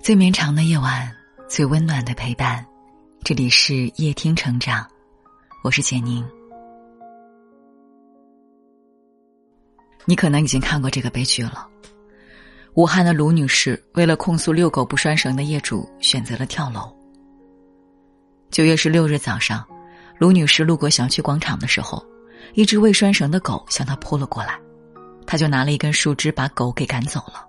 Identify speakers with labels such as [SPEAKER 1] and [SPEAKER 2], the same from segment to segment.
[SPEAKER 1] 最绵长的夜晚，最温暖的陪伴。这里是夜听成长，我是简宁。你可能已经看过这个悲剧了。武汉的卢女士为了控诉遛狗不拴绳的业主，选择了跳楼。九月十六日早上，卢女士路过小区广场的时候，一只未拴绳的狗向她扑了过来，他就拿了一根树枝把狗给赶走了。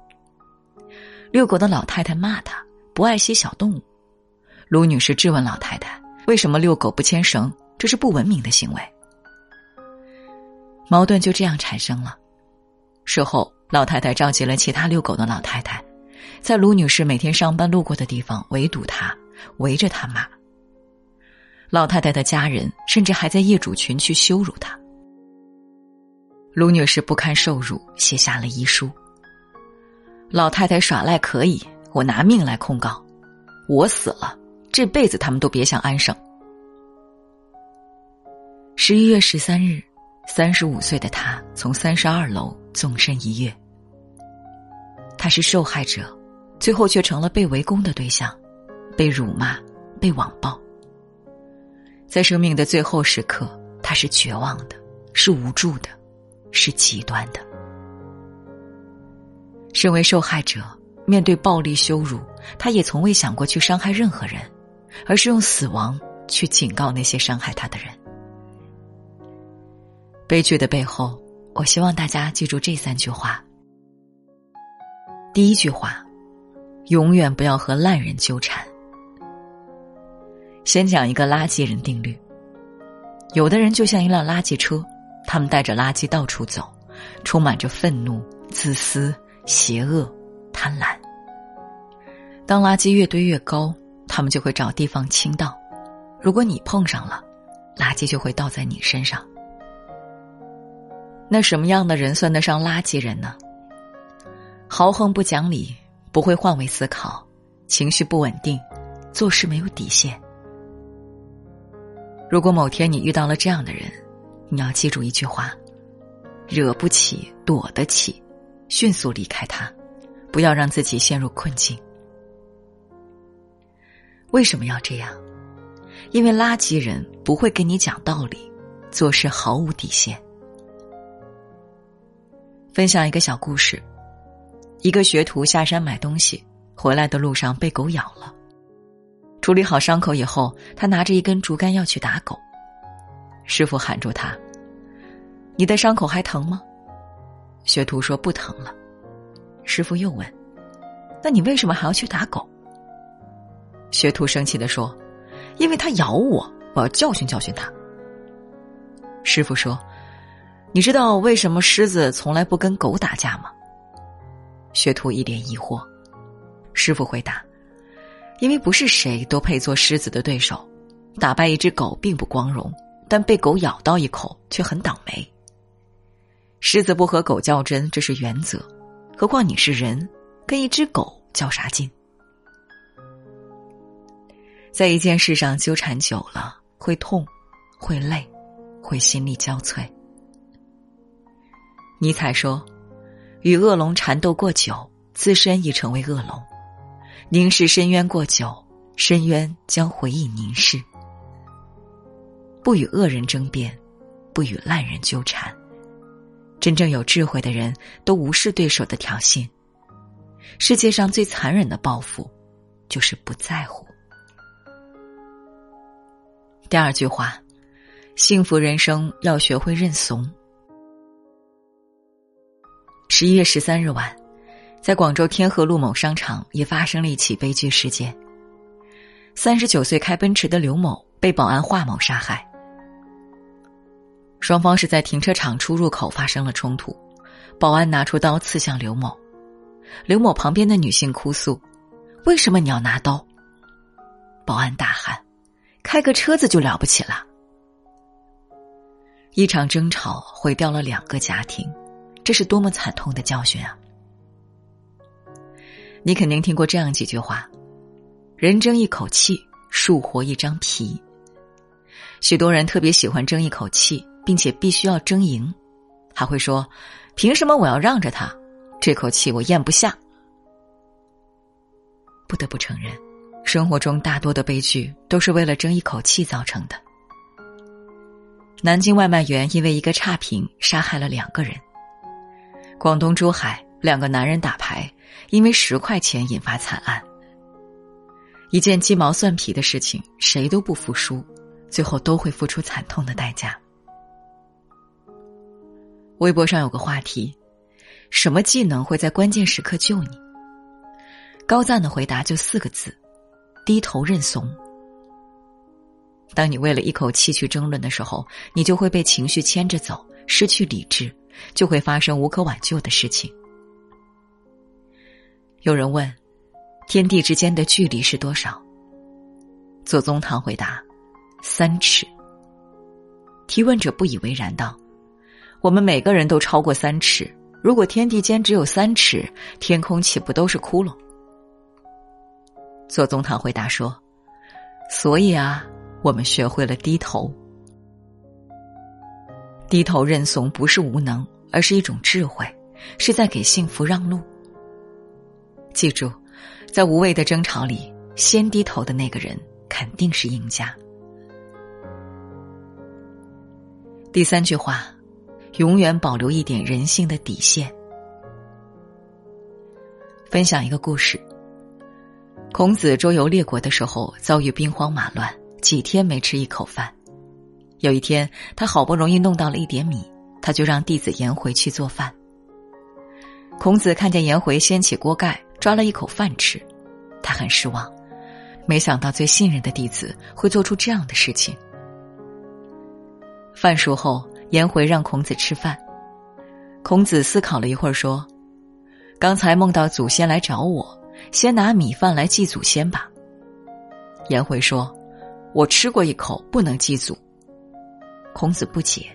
[SPEAKER 1] 遛狗的老太太骂他不爱惜小动物，卢女士质问老太太为什么遛狗不牵绳，这是不文明的行为。矛盾就这样产生了。事后，老太太召集了其他遛狗的老太太，在卢女士每天上班路过的地方围堵她，围着她骂。老太太的家人甚至还在业主群去羞辱她。卢女士不堪受辱，写下了遗书。老太太耍赖可以，我拿命来控告。我死了，这辈子他们都别想安生。十一月十三日，三十五岁的她从三十二楼纵身一跃。她是受害者，最后却成了被围攻的对象，被辱骂，被网暴。在生命的最后时刻，他是绝望的，是无助的，是极端的。身为受害者，面对暴力羞辱，他也从未想过去伤害任何人，而是用死亡去警告那些伤害他的人。悲剧的背后，我希望大家记住这三句话。第一句话：永远不要和烂人纠缠。先讲一个垃圾人定律。有的人就像一辆垃圾车，他们带着垃圾到处走，充满着愤怒、自私、邪恶、贪婪。当垃圾越堆越高，他们就会找地方倾倒。如果你碰上了，垃圾就会倒在你身上。那什么样的人算得上垃圾人呢？豪横不讲理，不会换位思考，情绪不稳定，做事没有底线。如果某天你遇到了这样的人，你要记住一句话：惹不起，躲得起，迅速离开他，不要让自己陷入困境。为什么要这样？因为垃圾人不会跟你讲道理，做事毫无底线。分享一个小故事：一个学徒下山买东西，回来的路上被狗咬了。处理好伤口以后，他拿着一根竹竿要去打狗。师傅喊住他：“你的伤口还疼吗？”学徒说：“不疼了。”师傅又问：“那你为什么还要去打狗？”学徒生气的说：“因为他咬我，我要教训教训他。”师傅说：“你知道为什么狮子从来不跟狗打架吗？”学徒一脸疑惑。师傅回答。因为不是谁都配做狮子的对手，打败一只狗并不光荣，但被狗咬到一口却很倒霉。狮子不和狗较真，这是原则，何况你是人，跟一只狗较啥劲？在一件事上纠缠久了，会痛，会累，会心力交瘁。尼采说：“与恶龙缠斗过久，自身已成为恶龙。”凝视深渊过久，深渊将回忆凝视。不与恶人争辩，不与烂人纠缠。真正有智慧的人都无视对手的挑衅。世界上最残忍的报复，就是不在乎。第二句话，幸福人生要学会认怂。十一月十三日晚。在广州天河路某商场也发生了一起悲剧事件。三十九岁开奔驰的刘某被保安华某杀害。双方是在停车场出入口发生了冲突，保安拿出刀刺向刘某。刘某旁边的女性哭诉：“为什么你要拿刀？”保安大喊：“开个车子就了不起了！”一场争吵毁掉了两个家庭，这是多么惨痛的教训啊！你肯定听过这样几句话：“人争一口气，树活一张皮。”许多人特别喜欢争一口气，并且必须要争赢，还会说：“凭什么我要让着他？这口气我咽不下。不得不承认，生活中大多的悲剧都是为了争一口气造成的。南京外卖员因为一个差评杀害了两个人。广东珠海两个男人打牌，因为十块钱引发惨案。一件鸡毛蒜皮的事情，谁都不服输，最后都会付出惨痛的代价。微博上有个话题：什么技能会在关键时刻救你？高赞的回答就四个字：低头认怂。当你为了一口气去争论的时候，你就会被情绪牵着走，失去理智，就会发生无可挽救的事情。有人问：天地之间的距离是多少？左宗棠回答：三尺。提问者不以为然道：我们每个人都超过三尺，如果天地间只有三尺，天空岂不都是窟窿？左宗棠回答说：“所以啊，我们学会了低头。低头认怂不是无能，而是一种智慧，是在给幸福让路。记住，在无谓的争吵里，先低头的那个人肯定是赢家。”第三句话，永远保留一点人性的底线。分享一个故事。孔子周游列国的时候，遭遇兵荒马乱，几天没吃一口饭。有一天，他好不容易弄到了一点米，他就让弟子颜回去做饭。孔子看见颜回掀起锅盖，抓了一口饭吃，他很失望，没想到最信任的弟子会做出这样的事情。饭熟后，颜回让孔子吃饭。孔子思考了一会儿，说：“刚才梦到祖先来找我。”先拿米饭来祭祖先吧。颜回说：“我吃过一口，不能祭祖。”孔子不解。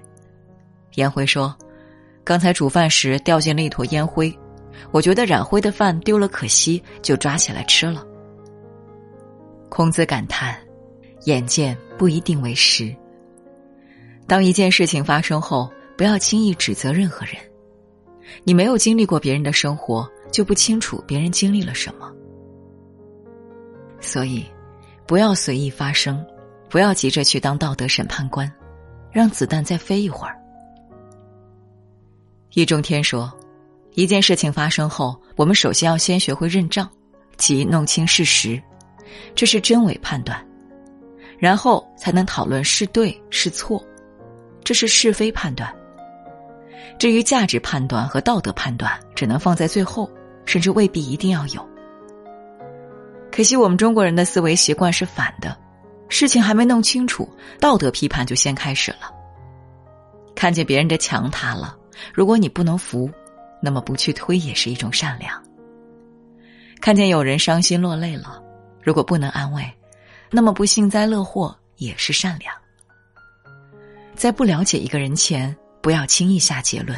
[SPEAKER 1] 颜回说：“刚才煮饭时掉进了一坨烟灰，我觉得染灰的饭丢了可惜，就抓起来吃了。”孔子感叹：“眼见不一定为实。当一件事情发生后，不要轻易指责任何人。你没有经历过别人的生活。”就不清楚别人经历了什么，所以不要随意发声，不要急着去当道德审判官，让子弹再飞一会儿。易中天说：“一件事情发生后，我们首先要先学会认账，即弄清事实，这是真伪判断；然后才能讨论是对是错，这是是非判断。至于价值判断和道德判断，只能放在最后。”甚至未必一定要有。可惜我们中国人的思维习惯是反的，事情还没弄清楚，道德批判就先开始了。看见别人的墙塌了，如果你不能扶，那么不去推也是一种善良。看见有人伤心落泪了，如果不能安慰，那么不幸灾乐祸也是善良。在不了解一个人前，不要轻易下结论；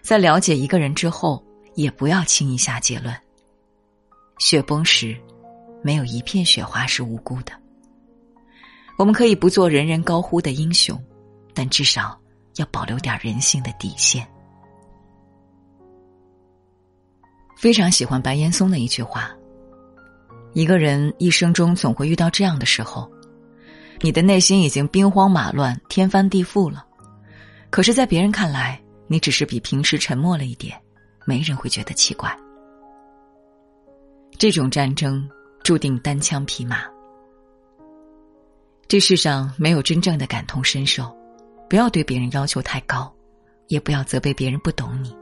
[SPEAKER 1] 在了解一个人之后。也不要轻易下结论。雪崩时，没有一片雪花是无辜的。我们可以不做人人高呼的英雄，但至少要保留点人性的底线。非常喜欢白岩松的一句话：“一个人一生中总会遇到这样的时候，你的内心已经兵荒马乱、天翻地覆了，可是，在别人看来，你只是比平时沉默了一点。”没人会觉得奇怪。这种战争注定单枪匹马。这世上没有真正的感同身受，不要对别人要求太高，也不要责备别人不懂你。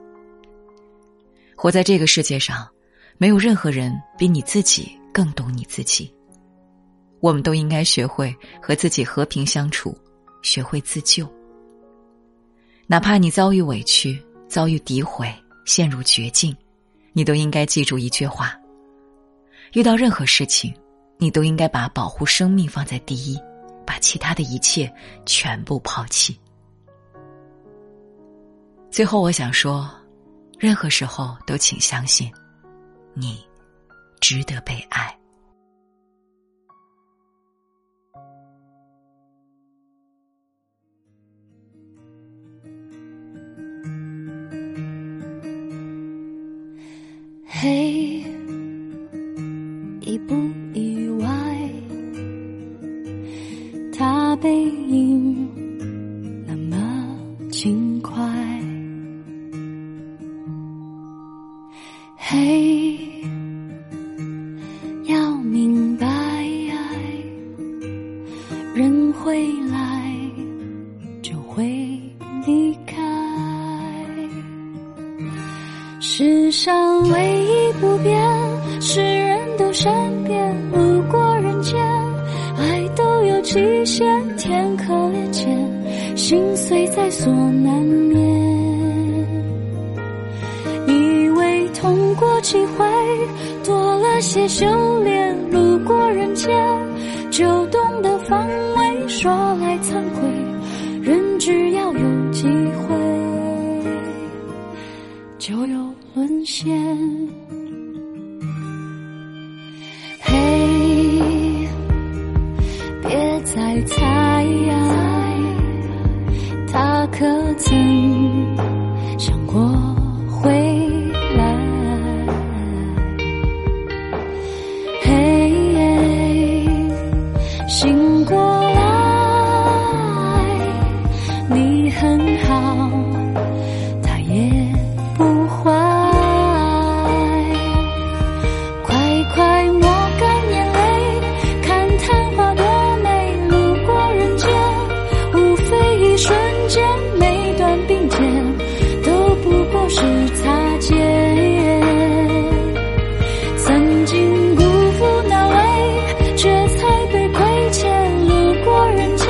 [SPEAKER 1] 活在这个世界上，没有任何人比你自己更懂你自己。我们都应该学会和自己和平相处，学会自救。哪怕你遭遇委屈，遭遇诋毁。陷入绝境，你都应该记住一句话：遇到任何事情，你都应该把保护生命放在第一，把其他的一切全部抛弃。最后，我想说，任何时候都请相信，你值得被爱。
[SPEAKER 2] 背影那么轻快。嘿，要明白，人会来，就会离开。世上唯一不变是人都善变，路过，极限，天可怜见，心碎在所难免。以为痛过几回，多了些修炼，路过人间，就懂得防卫。说来惭愧，人只要有机会，就有。沦陷，猜，他可曾间，每段并肩都不过是擦肩，曾经辜负那位，却才被亏欠。路过人间，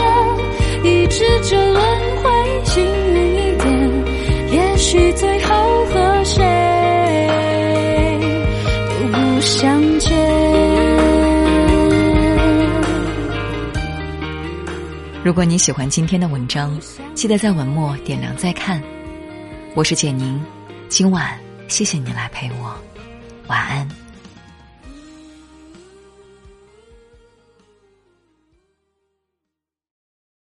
[SPEAKER 2] 一直这轮回，幸运一点，也许最后和谁都不相见。
[SPEAKER 1] 如果你喜欢今天的文章，记得在文末点亮再看。我是简宁，今晚谢谢你来陪我，晚安。